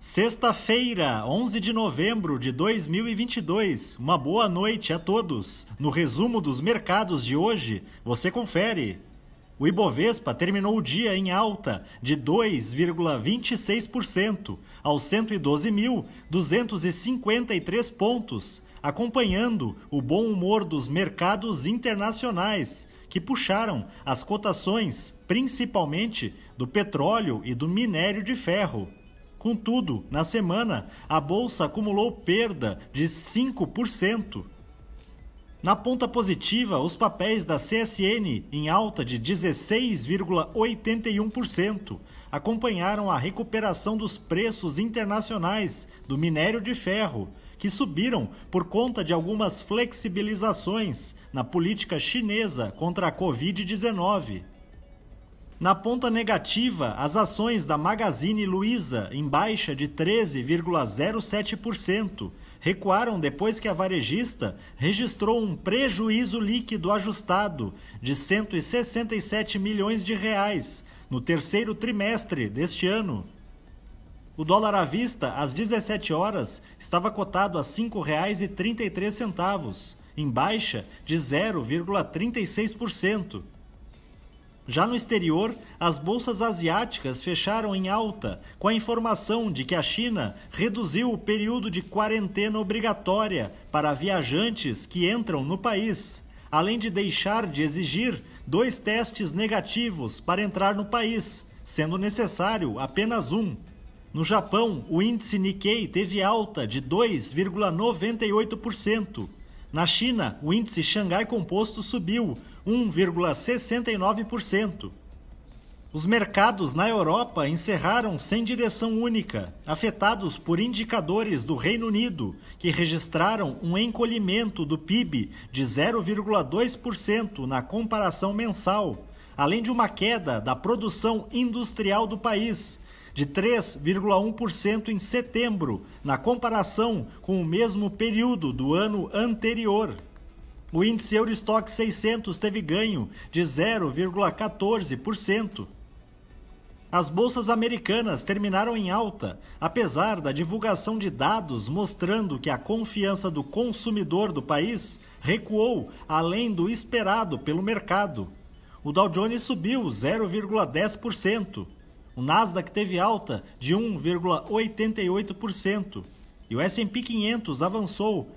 Sexta-feira, 11 de novembro de 2022. Uma boa noite a todos. No resumo dos mercados de hoje, você confere. O Ibovespa terminou o dia em alta de 2,26% aos 112.253 pontos, acompanhando o bom humor dos mercados internacionais, que puxaram as cotações, principalmente do petróleo e do minério de ferro. Contudo, na semana, a bolsa acumulou perda de 5%. Na ponta positiva, os papéis da CSN, em alta de 16,81%, acompanharam a recuperação dos preços internacionais do minério de ferro, que subiram por conta de algumas flexibilizações na política chinesa contra a Covid-19. Na ponta negativa, as ações da Magazine Luiza, em baixa de 13,07%, recuaram depois que a varejista registrou um prejuízo líquido ajustado de 167 milhões de reais no terceiro trimestre deste ano. O dólar à vista, às 17 horas, estava cotado a R$ 5,33, em baixa de 0,36%. Já no exterior, as bolsas asiáticas fecharam em alta, com a informação de que a China reduziu o período de quarentena obrigatória para viajantes que entram no país, além de deixar de exigir dois testes negativos para entrar no país, sendo necessário apenas um. No Japão, o índice Nikkei teve alta de 2,98%. Na China, o índice Xangai Composto subiu 1,69%. Os mercados na Europa encerraram sem direção única, afetados por indicadores do Reino Unido, que registraram um encolhimento do PIB de 0,2% na comparação mensal, além de uma queda da produção industrial do país de 3,1% em setembro, na comparação com o mesmo período do ano anterior. O índice Eurostock 600 teve ganho de 0,14%. As bolsas americanas terminaram em alta, apesar da divulgação de dados mostrando que a confiança do consumidor do país recuou além do esperado pelo mercado. O Dow Jones subiu 0,10%. O Nasdaq teve alta de 1,88% e o S&P 500 avançou